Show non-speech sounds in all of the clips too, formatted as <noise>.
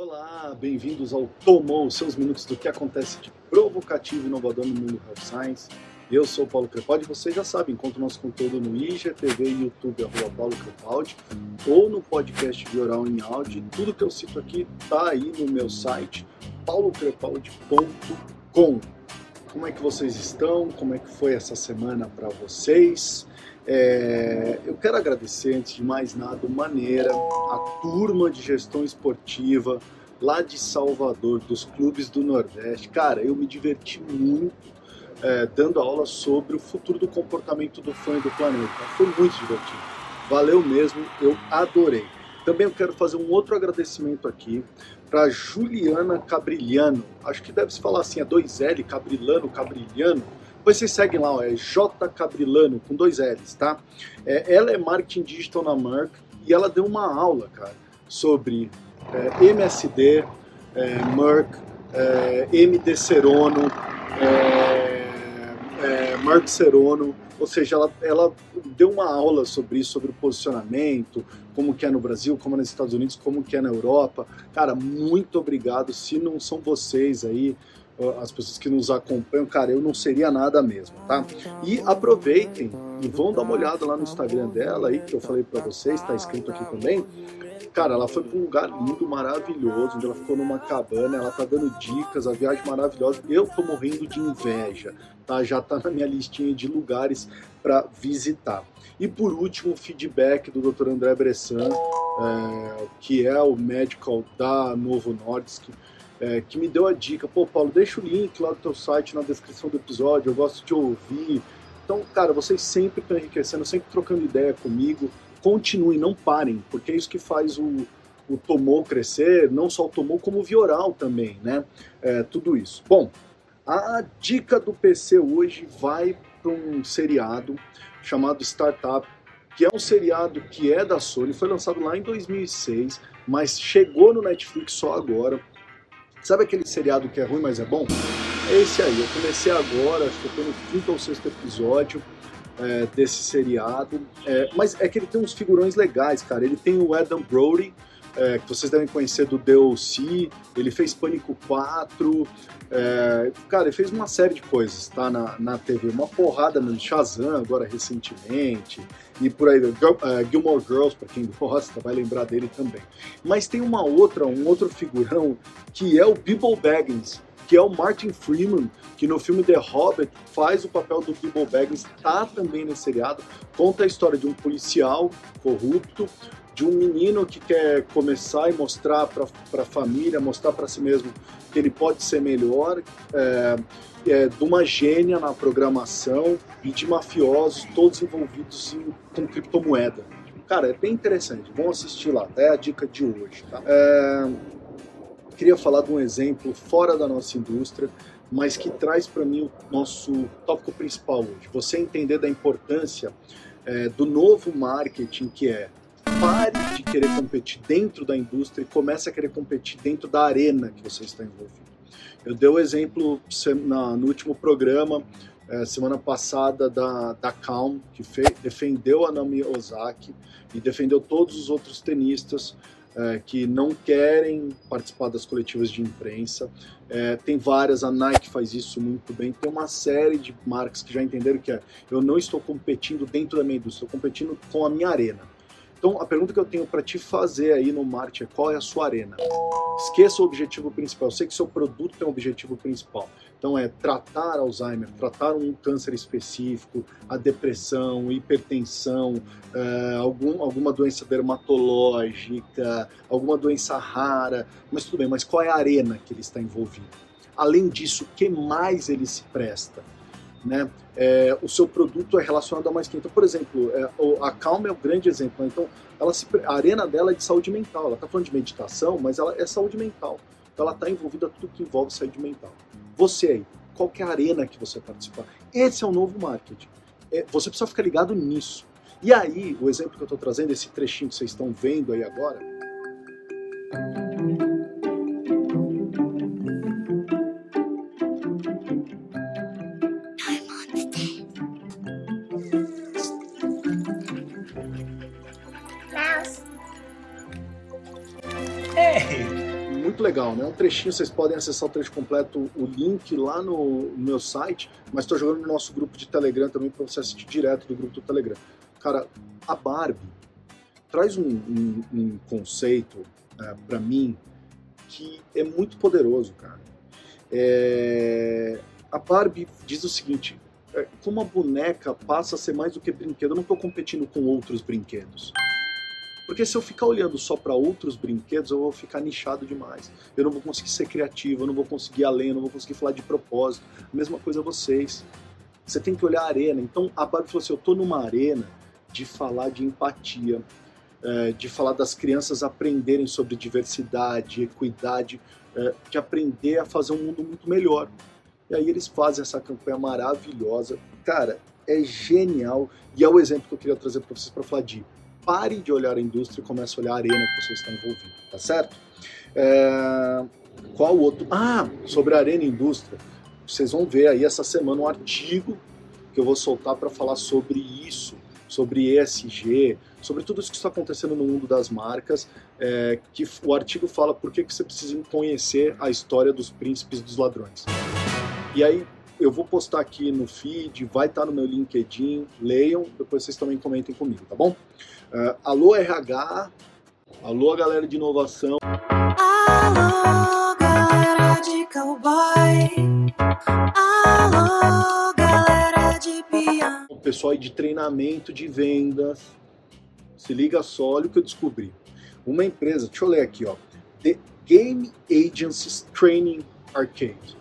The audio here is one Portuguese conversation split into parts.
Olá, bem-vindos ao Tomou, seus minutos do que acontece de provocativo e inovador no mundo Health Science. Eu sou o Paulo Crepaldi, vocês já sabem, encontra nosso conteúdo no IGTV YouTube, arroba Paulo Crepaldi, ou no podcast de oral em áudio. Tudo que eu cito aqui está aí no meu site, paulocrepaldi.com. Como é que vocês estão? Como é que foi essa semana para vocês? É, eu quero agradecer, antes de mais nada, maneira, a turma de gestão esportiva lá de Salvador, dos clubes do Nordeste. Cara, eu me diverti muito é, dando aula sobre o futuro do comportamento do fã e do planeta. Foi muito divertido. Valeu mesmo, eu adorei. Também eu quero fazer um outro agradecimento aqui para Juliana Cabrilhano. Acho que deve se falar assim, é 2L, Cabrilano, Cabrilhano vocês seguem lá, ó, é J Cabrilano, com dois L's, tá? É, ela é marketing digital na Merck e ela deu uma aula, cara, sobre é, MSD, é, Merck, é, MD Serono, é, é, Merck Serono, ou seja, ela, ela deu uma aula sobre isso, sobre o posicionamento, como que é no Brasil, como é nos Estados Unidos, como que é na Europa. Cara, muito obrigado. Se não são vocês aí, as pessoas que nos acompanham, cara, eu não seria nada mesmo, tá? E aproveitem e vão dar uma olhada lá no Instagram dela aí, que eu falei para vocês, tá escrito aqui também. Cara, ela foi para um lugar lindo, maravilhoso, onde ela ficou numa cabana, ela tá dando dicas, a viagem maravilhosa. Eu tô morrendo de inveja, tá? Já tá na minha listinha de lugares para visitar. E por último, o feedback do Dr. André Bressan, é, que é o medical da Novo Nordisk é, que me deu a dica, pô, Paulo, deixa o link lá do teu site na descrição do episódio, eu gosto de ouvir. Então, cara, vocês sempre estão enriquecendo, sempre trocando ideia comigo. Continuem, não parem, porque é isso que faz o, o Tomou crescer, não só o Tomou, como o Vioral também, né? É, tudo isso. Bom, a dica do PC hoje vai para um seriado chamado Startup, que é um seriado que é da Sony, foi lançado lá em 2006, mas chegou no Netflix só agora. Sabe aquele seriado que é ruim, mas é bom? É esse aí. Eu comecei agora, acho que eu tô no quinto ou sexto episódio é, desse seriado. É, mas é que ele tem uns figurões legais, cara. Ele tem o Adam Brody, é, que vocês devem conhecer do DLC, ele fez Pânico 4, é, cara, ele fez uma série de coisas, tá, na, na TV, uma porrada no Shazam agora recentemente, e por aí, uh, Gilmore Girls, para quem <laughs> gosta, vai lembrar dele também. Mas tem uma outra, um outro figurão, que é o Bilbo Baggins, que é o Martin Freeman, que no filme The Hobbit faz o papel do Bilbo Baggins, tá também nesse seriado, conta a história de um policial corrupto, de um menino que quer começar e mostrar para a família, mostrar para si mesmo que ele pode ser melhor, é, é, de uma gênia na programação e de mafiosos, todos envolvidos em, com criptomoeda. Cara, é bem interessante, vão assistir lá, é a dica de hoje. Tá? É, queria falar de um exemplo fora da nossa indústria, mas que traz para mim o nosso tópico principal hoje. Você entender da importância é, do novo marketing que é pare de querer competir dentro da indústria e comece a querer competir dentro da arena que você está envolvido. Eu dei o exemplo no último programa, é, semana passada, da, da Calm, que defendeu a Naomi Osaki e defendeu todos os outros tenistas é, que não querem participar das coletivas de imprensa. É, tem várias, a Nike faz isso muito bem. Tem uma série de marcas que já entenderam que é: eu não estou competindo dentro da minha indústria, estou competindo com a minha arena. Então, a pergunta que eu tenho para te fazer aí no marketing é qual é a sua arena? Esqueça o objetivo principal. Eu sei que seu produto tem um objetivo principal. Então, é tratar Alzheimer, tratar um câncer específico, a depressão, hipertensão, é, algum, alguma doença dermatológica, alguma doença rara. Mas tudo bem, mas qual é a arena que ele está envolvido? Além disso, o que mais ele se presta? Né? É, o seu produto é relacionado a mais quem. Então, por exemplo, é, a Calma é um grande exemplo. Né? Então, ela se, a arena dela é de saúde mental. Ela está falando de meditação, mas ela é saúde mental. Então, ela está envolvida tudo que envolve saúde mental. Você aí, qual é arena que você participar? Esse é o novo marketing. É, você precisa ficar ligado nisso. E aí, o exemplo que eu estou trazendo, esse trechinho que vocês estão vendo aí agora, legal, né? Um trechinho, vocês podem acessar o trecho completo, o link lá no, no meu site, mas estou jogando no nosso grupo de Telegram também para você assistir direto do grupo do Telegram. Cara, a Barbie traz um, um, um conceito é, para mim que é muito poderoso, cara. É... A Barbie diz o seguinte: é, como a boneca passa a ser mais do que brinquedo, eu não estou competindo com outros brinquedos. Porque se eu ficar olhando só para outros brinquedos, eu vou ficar nichado demais. Eu não vou conseguir ser criativo, eu não vou conseguir ir além, eu não vou conseguir falar de propósito. A mesma coisa vocês. Você tem que olhar a arena. Então a Barbie falou assim: eu estou numa arena de falar de empatia, é, de falar das crianças aprenderem sobre diversidade, equidade, é, de aprender a fazer um mundo muito melhor. E aí eles fazem essa campanha maravilhosa. Cara, é genial. E é o exemplo que eu queria trazer para vocês para falar de pare de olhar a indústria e comece a olhar a arena que você está envolvido, tá certo? É... Qual outro? Ah, sobre a arena e indústria. Vocês vão ver aí essa semana um artigo que eu vou soltar para falar sobre isso, sobre ESG, sobre tudo isso que está acontecendo no mundo das marcas, é, que o artigo fala por que, que você precisa conhecer a história dos príncipes dos ladrões. E aí eu vou postar aqui no feed, vai estar no meu LinkedIn, leiam, depois vocês também comentem comigo, tá bom? Uh, alô RH, alô galera de inovação. Alô galera de cowboy, alô galera de piano. O pessoal de treinamento de vendas, se liga só, olha o que eu descobri. Uma empresa, deixa eu ler aqui, ó. The Game Agencies Training Arcade.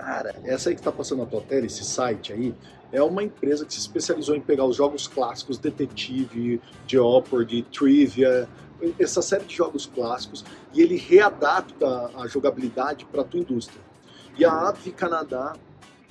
Cara, essa aí que está passando na tua tela, esse site aí, é uma empresa que se especializou em pegar os jogos clássicos, Detetive, Jeopardy, Trivia, essa série de jogos clássicos, e ele readapta a jogabilidade para a tua indústria. E a Avi Canadá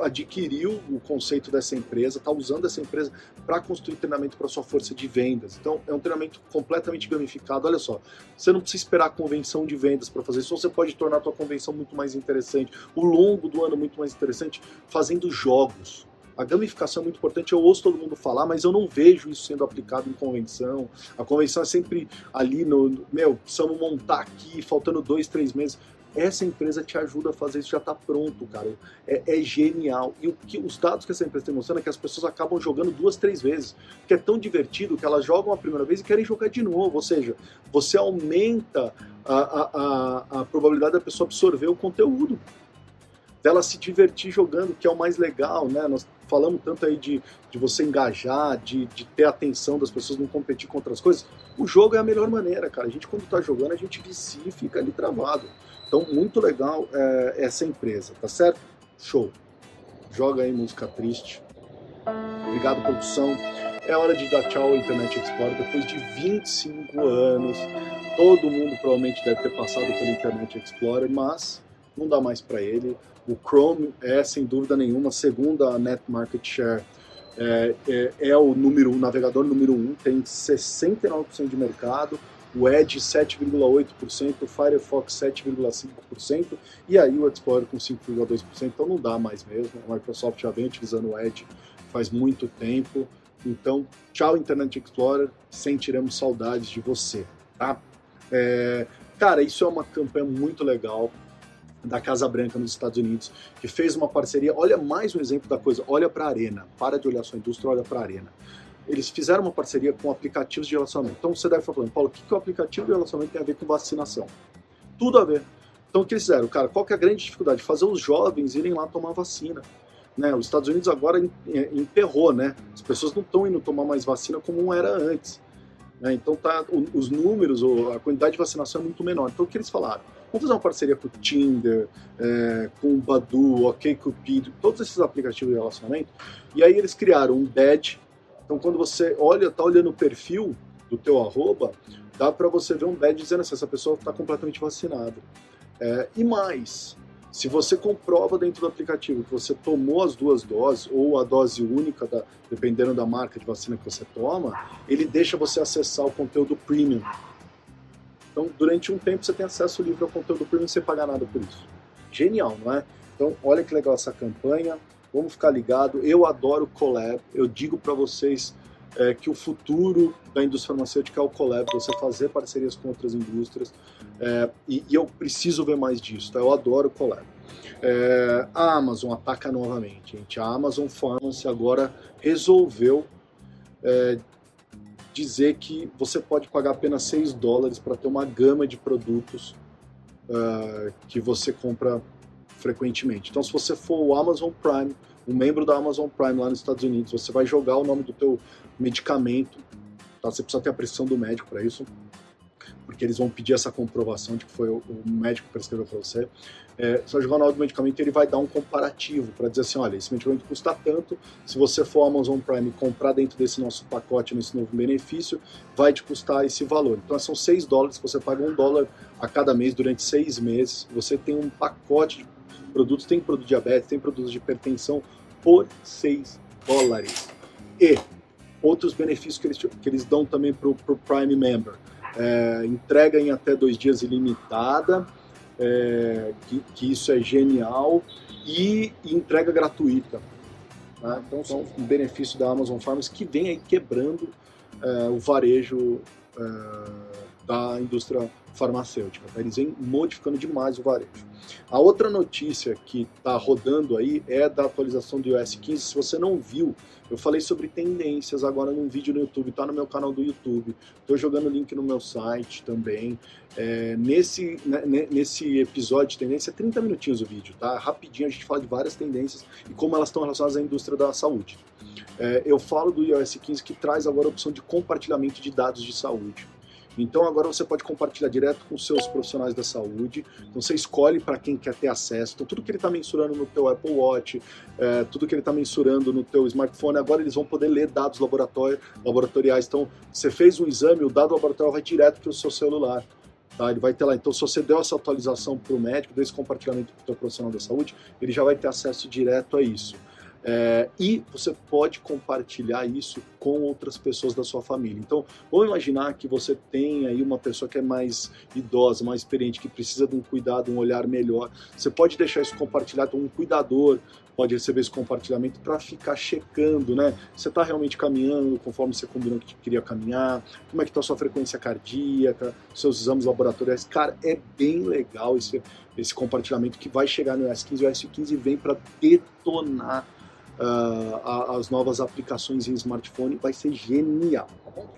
adquiriu o conceito dessa empresa, está usando essa empresa para construir treinamento para sua força de vendas. Então, é um treinamento completamente gamificado. Olha só, você não precisa esperar a convenção de vendas para fazer isso, você pode tornar a tua convenção muito mais interessante, o longo do ano muito mais interessante, fazendo jogos. A gamificação é muito importante, eu ouço todo mundo falar, mas eu não vejo isso sendo aplicado em convenção. A convenção é sempre ali no, meu, precisamos montar aqui, faltando dois, três meses. Essa empresa te ajuda a fazer isso, já está pronto, cara. É, é, genial. E o que, os dados que essa empresa tem mostrando é que as pessoas acabam jogando duas, três vezes. Porque é tão divertido que elas jogam a primeira vez e querem jogar de novo. Ou seja, você aumenta a, a, a, a probabilidade da pessoa absorver o conteúdo dela se divertir jogando, que é o mais legal, né? Nós falamos tanto aí de, de você engajar, de, de ter atenção das pessoas, não competir com outras coisas. O jogo é a melhor maneira, cara. A gente, quando tá jogando, a gente vicia e fica ali travado. Então, muito legal é, essa empresa, tá certo? Show. Joga aí música triste. Obrigado, produção. É hora de dar tchau ao Internet Explorer depois de 25 anos. Todo mundo provavelmente deve ter passado pelo Internet Explorer, mas não dá mais para ele. O Chrome é, sem dúvida nenhuma, segundo a Net Market Share, é, é, é o número o navegador número 1, um, tem 69% de mercado o Edge 7,8%, o Firefox 7,5% e aí o Explorer com 5,2%, então não dá mais mesmo. A Microsoft já vem utilizando o Edge faz muito tempo. Então, tchau Internet Explorer, sentiremos saudades de você, tá? É, cara, isso é uma campanha muito legal da Casa Branca nos Estados Unidos, que fez uma parceria. Olha mais um exemplo da coisa. Olha para a arena. Para de olhar sua indústria, olha para a arena eles fizeram uma parceria com aplicativos de relacionamento. Então você deve estar falando, Paulo, o que, que o aplicativo de relacionamento tem a ver com vacinação? Tudo a ver. Então o que eles fizeram? Cara, qual que é a grande dificuldade? Fazer os jovens irem lá tomar vacina. Né? Os Estados Unidos agora emperrou, né? As pessoas não estão indo tomar mais vacina como era antes. Né? Então tá, os números, a quantidade de vacinação é muito menor. Então o que eles falaram? Vamos fazer uma parceria com o Tinder, é, com o Badu, OkCupid, todos esses aplicativos de relacionamento. E aí eles criaram um badge então, quando você olha, tá olhando o perfil do teu arroba, dá para você ver um badge dizendo assim, essa pessoa está completamente vacinada. É, e mais, se você comprova dentro do aplicativo que você tomou as duas doses, ou a dose única, da, dependendo da marca de vacina que você toma, ele deixa você acessar o conteúdo premium. Então, durante um tempo, você tem acesso livre ao conteúdo premium sem pagar nada por isso. Genial, não é? Então, olha que legal essa campanha. Vamos ficar ligado. Eu adoro collab. Eu digo para vocês é, que o futuro da indústria farmacêutica é o collab, você fazer parcerias com outras indústrias, é, e, e, eu preciso ver mais disso, tá? eu adoro collab. É, a Amazon ataca novamente, gente. A Amazon Pharmacy agora resolveu é, dizer que você pode pagar apenas 6 dólares para ter uma gama de produtos uh, que você compra frequentemente. Então, se você for o Amazon Prime, um membro da Amazon Prime lá nos Estados Unidos, você vai jogar o nome do teu medicamento, tá? Você precisa ter a prescrição do médico para isso, porque eles vão pedir essa comprovação de que foi o, médico que prescreveu para você. É, você jogar o nome do medicamento ele vai dar um comparativo para dizer assim, olha, esse medicamento custa tanto, se você for Amazon Prime comprar dentro desse nosso pacote, nesse novo benefício, vai te custar esse valor. Então são 6 dólares, você paga um dólar a cada mês durante seis meses, você tem um pacote de produtos, tem produto de diabetes, tem produtos de hipertensão por 6 dólares. E outros benefícios que eles, que eles dão também para o Prime Member. É, entrega em até dois dias ilimitada, é, que, que, isso é genial, e, entrega gratuita. Né? Então são um benefício da Amazon Farms que vem aí quebrando é, o varejo é, da indústria farmacêutica. Tá? Eles vêm modificando demais o varejo. A outra notícia que está rodando aí é da atualização do iOS 15. Se você não viu, eu falei sobre tendências agora num vídeo no YouTube, está no meu canal do YouTube. Estou jogando o link no meu site também. É, nesse, né, nesse episódio de tendência, 30 minutinhos o vídeo, tá? Rapidinho a gente fala de várias tendências e como elas estão relacionadas à indústria da saúde. É, eu falo do iOS 15 que traz agora a opção de compartilhamento de dados de saúde. Então agora você pode compartilhar direto com seus profissionais da saúde. Então você escolhe para quem quer ter acesso. Então tudo que ele está mensurando no teu Apple Watch, é, tudo que ele está mensurando no teu smartphone, agora eles vão poder ler dados laboratoriais. Então você fez um exame, o dado laboratorial vai direto para o seu celular. Tá? Ele vai ter lá. Então, se você deu essa atualização para o médico, deu esse compartilhamento para o profissional da saúde, ele já vai ter acesso direto a isso. É, e você pode compartilhar isso com outras pessoas da sua família. Então, vamos imaginar que você tem aí uma pessoa que é mais idosa, mais experiente, que precisa de um cuidado, um olhar melhor. Você pode deixar isso compartilhado, um cuidador pode receber esse compartilhamento para ficar checando, né? Você está realmente caminhando conforme você combinou que queria caminhar, como é que está sua frequência cardíaca, seus exames laboratoriais. Cara, é bem legal esse, esse compartilhamento que vai chegar no S15. O S15 vem para detonar uh, as novas aplicações em smartphone, vai ser genial.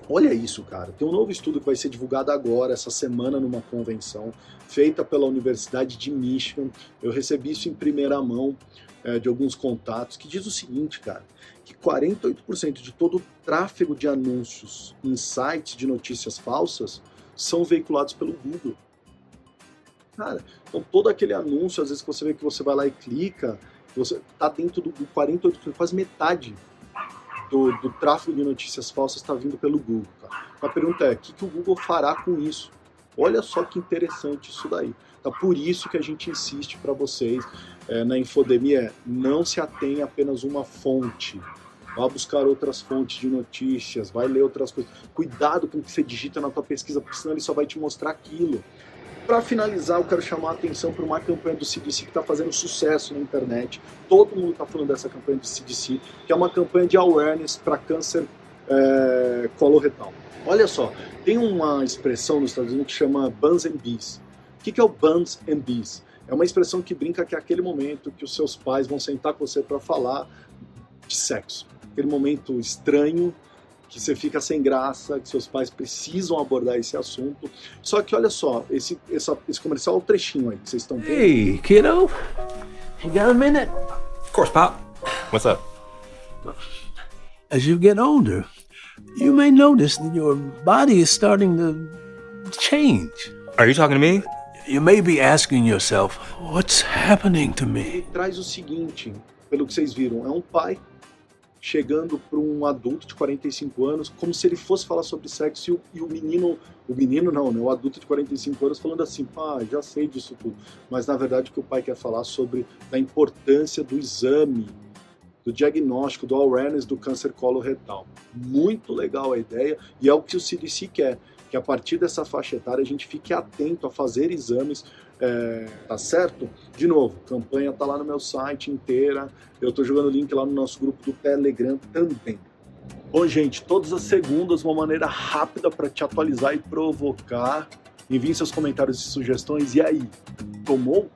Olha isso, cara. Tem um novo estudo que vai ser divulgado agora, essa semana, numa convenção, feita pela Universidade de Michigan. Eu recebi isso em primeira mão é, de alguns contatos, que diz o seguinte, cara, que 48% de todo o tráfego de anúncios em sites de notícias falsas são veiculados pelo Google. Cara, então todo aquele anúncio, às vezes que você vê que você vai lá e clica, você está dentro do, do 48%, quase metade do, do, tráfego de notícias falsas está vindo pelo Google. Tá? A pergunta é, o que, que o Google fará com isso? Olha só que interessante isso daí. Tá? Por isso que a gente insiste para vocês é, na infodemia, não se atenha apenas uma fonte. Vá buscar outras fontes de notícias, vai ler outras coisas. Cuidado com o que você digita na tua pesquisa, porque senão ele só vai te mostrar aquilo. Para finalizar, eu quero chamar a atenção para uma campanha do CDC que está fazendo sucesso na internet. Todo mundo está falando dessa campanha do CDC, que é uma campanha de awareness para câncer é, coloretal. Olha só, tem uma expressão nos Estados Unidos que chama Buns and Bees. O que, que é o Buns and Bees? É uma expressão que brinca que é aquele momento que os seus pais vão sentar com você para falar de sexo. Aquele momento estranho, que você fica sem graça, que seus pais precisam abordar esse assunto. Só que olha só, esse, essa, esse comercial é o trechinho aí que vocês estão vendo. Hey, kiddo. You got a minute? Of course, Pop. What's up? As you get older, you may notice that your body is starting to change. Are you talking to me? You may be asking yourself, what's happening to me? Ele traz o seguinte, pelo que vocês viram, é um pai chegando para um adulto de 45 anos, como se ele fosse falar sobre sexo e o, e o, menino, o menino não, né, o adulto de 45 anos falando assim, pá, já sei disso tudo. Mas na verdade o que o pai quer falar sobre a importância do exame, do diagnóstico, do awareness do câncer coloretal. Muito legal a ideia e é o que o CDC quer, que a partir dessa faixa etária a gente fique atento a fazer exames é, tá certo? De novo, campanha tá lá no meu site inteira. Eu tô jogando link lá no nosso grupo do Telegram também. Bom, gente, todas as segundas, uma maneira rápida para te atualizar e provocar. Enviem seus comentários e sugestões. E aí, tomou